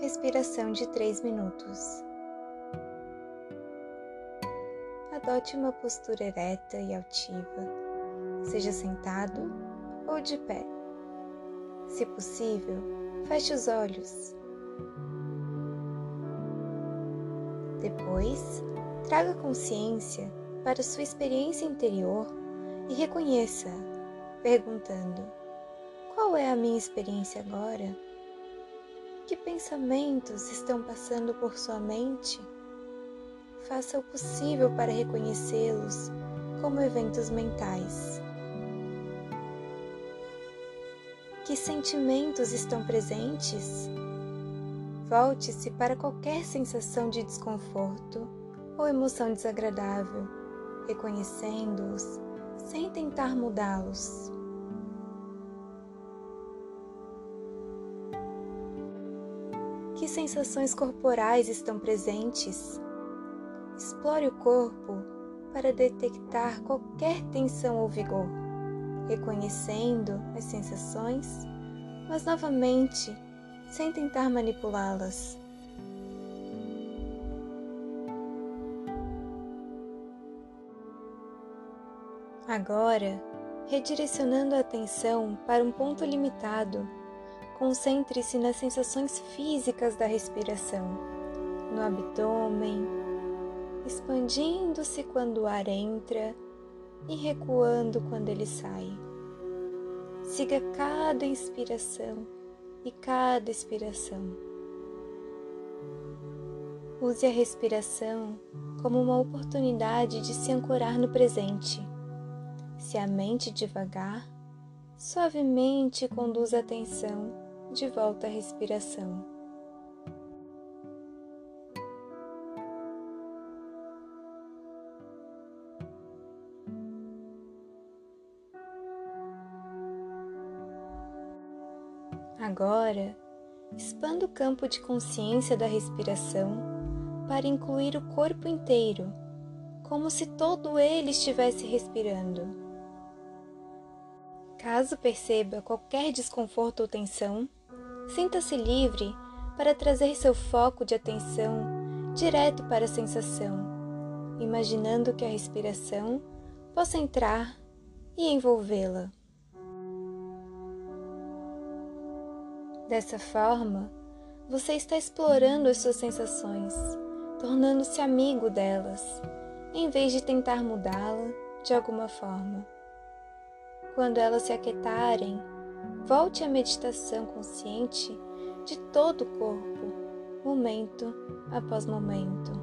respiração de 3 minutos. Adote uma postura ereta e altiva, seja sentado ou de pé. Se possível, feche os olhos. Depois, traga consciência para sua experiência interior e reconheça, perguntando: Qual é a minha experiência agora? Que pensamentos estão passando por sua mente? Faça o possível para reconhecê-los como eventos mentais. Que sentimentos estão presentes? Volte-se para qualquer sensação de desconforto ou emoção desagradável, reconhecendo-os sem tentar mudá-los. Sensações corporais estão presentes? Explore o corpo para detectar qualquer tensão ou vigor, reconhecendo as sensações, mas novamente sem tentar manipulá-las. Agora, redirecionando a atenção para um ponto limitado Concentre-se nas sensações físicas da respiração, no abdômen, expandindo-se quando o ar entra e recuando quando ele sai. Siga cada inspiração e cada expiração. Use a respiração como uma oportunidade de se ancorar no presente. Se a mente devagar, suavemente conduz a atenção de volta à respiração. Agora, expanda o campo de consciência da respiração para incluir o corpo inteiro, como se todo ele estivesse respirando. Caso perceba qualquer desconforto ou tensão, Sinta-se livre para trazer seu foco de atenção direto para a sensação, imaginando que a respiração possa entrar e envolvê-la. Dessa forma, você está explorando as suas sensações, tornando-se amigo delas, em vez de tentar mudá-la de alguma forma. Quando elas se aquietarem, Volte à meditação consciente de todo o corpo, momento após momento.